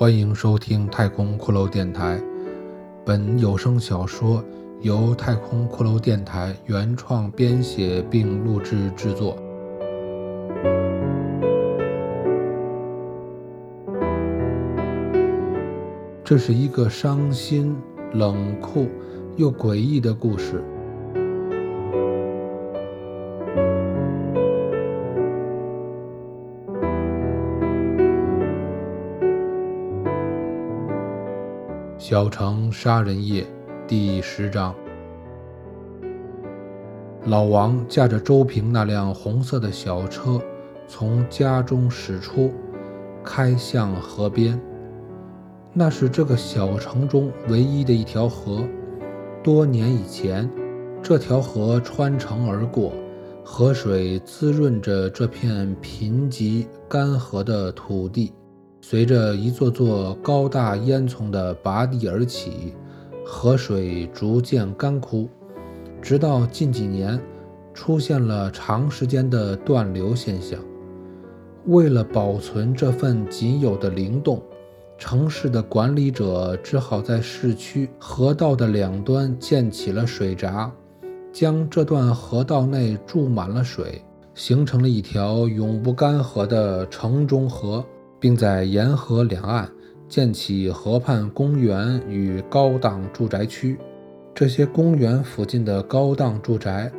欢迎收听太空骷髅电台。本有声小说由太空骷髅电台原创编写并录制制作。这是一个伤心、冷酷又诡异的故事。小城杀人夜第十章。老王驾着周平那辆红色的小车，从家中驶出，开向河边。那是这个小城中唯一的一条河。多年以前，这条河穿城而过，河水滋润着这片贫瘠干涸的土地。随着一座座高大烟囱的拔地而起，河水逐渐干枯，直到近几年出现了长时间的断流现象。为了保存这份仅有的灵动，城市的管理者只好在市区河道的两端建起了水闸，将这段河道内注满了水，形成了一条永不干涸的城中河。并在沿河两岸建起河畔公园与高档住宅区。这些公园附近的高档住宅，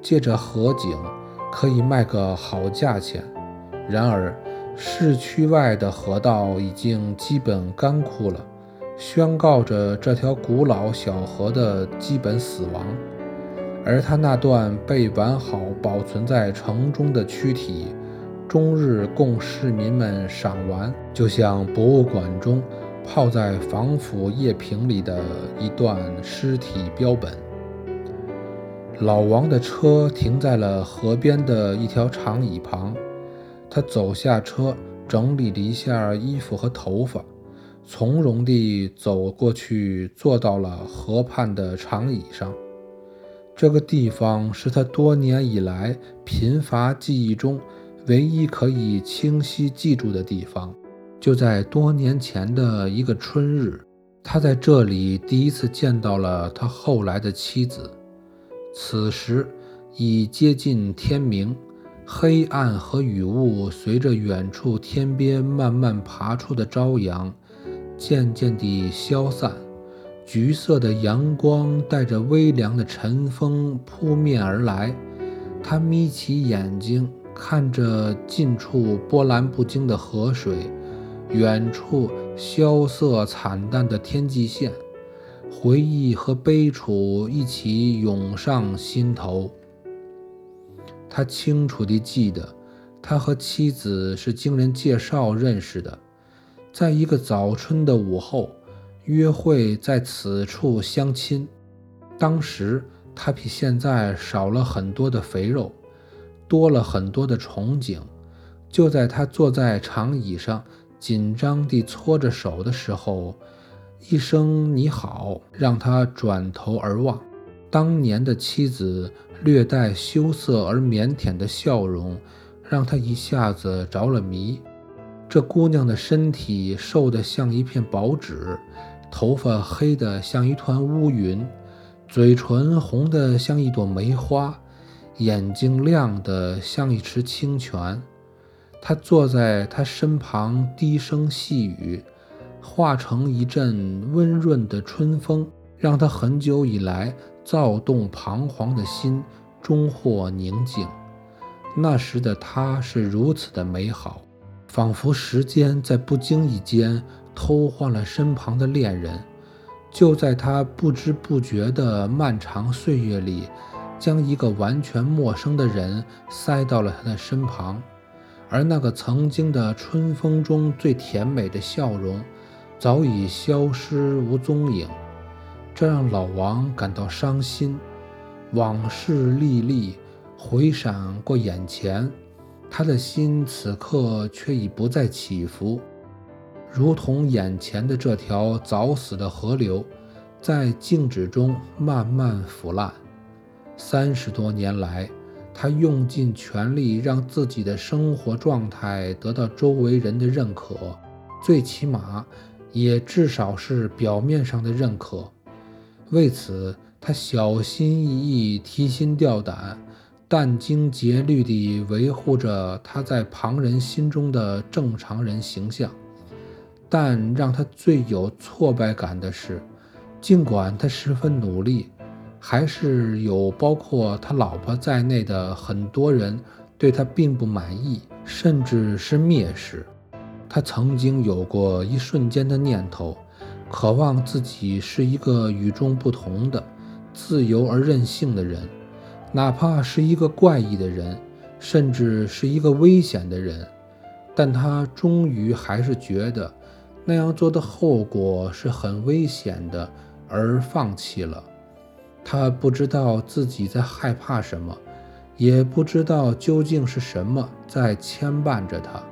借着河景可以卖个好价钱。然而，市区外的河道已经基本干枯了，宣告着这条古老小河的基本死亡。而它那段被完好保存在城中的躯体。终日供市民们赏玩，就像博物馆中泡在防腐液瓶里的一段尸体标本。老王的车停在了河边的一条长椅旁，他走下车，整理了一下衣服和头发，从容地走过去，坐到了河畔的长椅上。这个地方是他多年以来贫乏记忆中。唯一可以清晰记住的地方，就在多年前的一个春日，他在这里第一次见到了他后来的妻子。此时已接近天明，黑暗和雨雾随着远处天边慢慢爬出的朝阳，渐渐地消散。橘色的阳光带着微凉的晨风扑面而来，他眯起眼睛。看着近处波澜不惊的河水，远处萧瑟惨淡的天际线，回忆和悲楚一起涌上心头。他清楚地记得，他和妻子是经人介绍认识的，在一个早春的午后，约会在此处相亲。当时他比现在少了很多的肥肉。多了很多的憧憬。就在他坐在长椅上，紧张地搓着手的时候，一声“你好”让他转头而望。当年的妻子略带羞涩而腼腆的笑容，让他一下子着了迷。这姑娘的身体瘦得像一片薄纸，头发黑得像一团乌云，嘴唇红得像一朵梅花。眼睛亮得像一池清泉，他坐在他身旁，低声细语，化成一阵温润的春风，让他很久以来躁动彷徨的心终获宁静。那时的他是如此的美好，仿佛时间在不经意间偷换了身旁的恋人，就在他不知不觉的漫长岁月里。将一个完全陌生的人塞到了他的身旁，而那个曾经的春风中最甜美的笑容，早已消失无踪影，这让老王感到伤心。往事历历回闪过眼前，他的心此刻却已不再起伏，如同眼前的这条早死的河流，在静止中慢慢腐烂。三十多年来，他用尽全力让自己的生活状态得到周围人的认可，最起码也至少是表面上的认可。为此，他小心翼翼、提心吊胆、殚精竭虑地维护着他在旁人心中的正常人形象。但让他最有挫败感的是，尽管他十分努力，还是有包括他老婆在内的很多人对他并不满意，甚至是蔑视。他曾经有过一瞬间的念头，渴望自己是一个与众不同的、自由而任性的人，哪怕是一个怪异的人，甚至是一个危险的人。但他终于还是觉得。那样做的后果是很危险的，而放弃了。他不知道自己在害怕什么，也不知道究竟是什么在牵绊着他，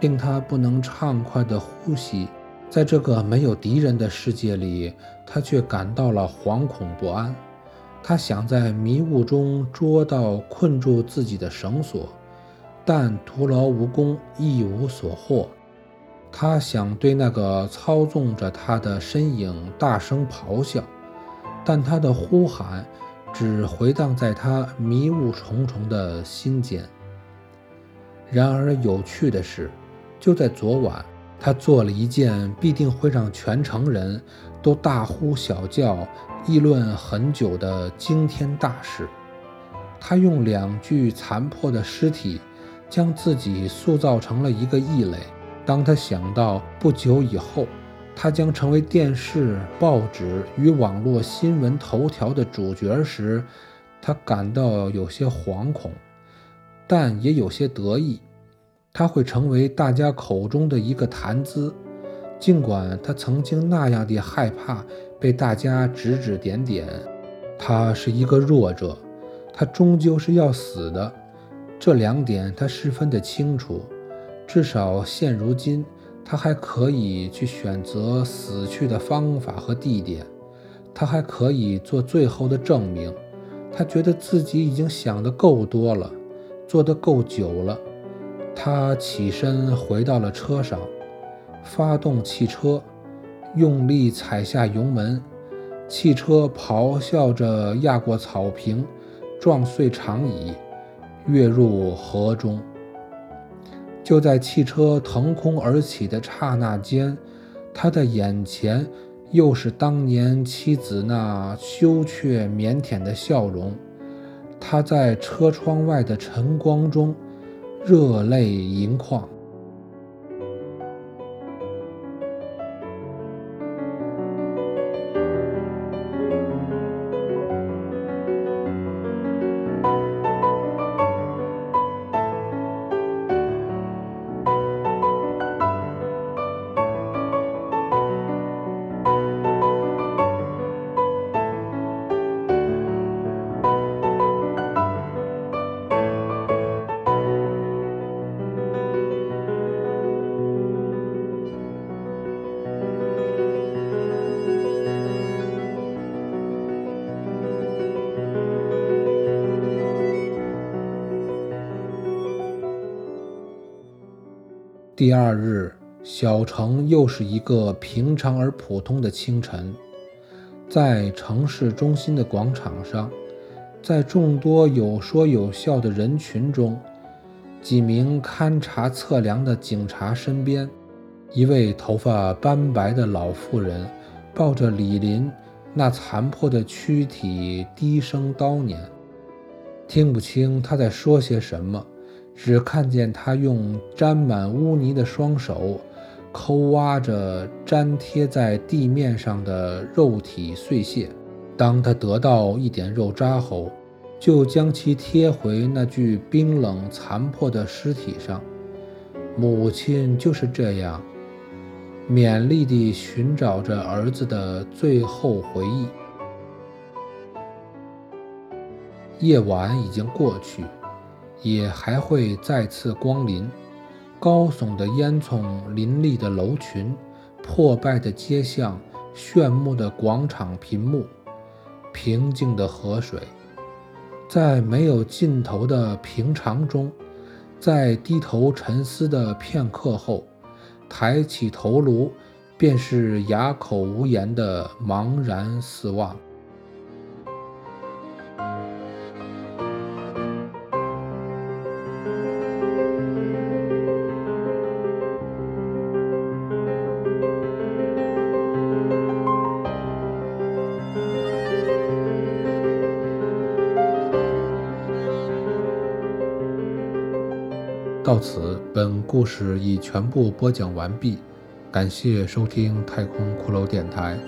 令他不能畅快地呼吸。在这个没有敌人的世界里，他却感到了惶恐不安。他想在迷雾中捉到困住自己的绳索，但徒劳无功，一无所获。他想对那个操纵着他的身影大声咆哮，但他的呼喊只回荡在他迷雾重重的心间。然而，有趣的是，就在昨晚，他做了一件必定会让全城人都大呼小叫、议论很久的惊天大事。他用两具残破的尸体，将自己塑造成了一个异类。当他想到不久以后，他将成为电视、报纸与网络新闻头条的主角时，他感到有些惶恐，但也有些得意。他会成为大家口中的一个谈资，尽管他曾经那样的害怕被大家指指点点。他是一个弱者，他终究是要死的，这两点他十分的清楚。至少现如今，他还可以去选择死去的方法和地点，他还可以做最后的证明。他觉得自己已经想得够多了，做得够久了。他起身回到了车上，发动汽车，用力踩下油门，汽车咆哮着压过草坪，撞碎长椅，跃入河中。就在汽车腾空而起的刹那间，他的眼前又是当年妻子那羞怯腼腆的笑容。他在车窗外的晨光中热泪盈眶。第二日，小城又是一个平常而普通的清晨，在城市中心的广场上，在众多有说有笑的人群中，几名勘察测量的警察身边，一位头发斑白的老妇人抱着李林那残破的躯体，低声叨念，听不清他在说些什么。只看见他用沾满污泥的双手抠挖着粘贴在地面上的肉体碎屑。当他得到一点肉渣后，就将其贴回那具冰冷残破的尸体上。母亲就是这样勉力地寻找着儿子的最后回忆。夜晚已经过去。也还会再次光临，高耸的烟囱、林立的楼群、破败的街巷、炫目的广场屏幕、平静的河水，在没有尽头的平常中，在低头沉思的片刻后，抬起头颅，便是哑口无言的茫然四望。到此，本故事已全部播讲完毕。感谢收听太空骷髅电台。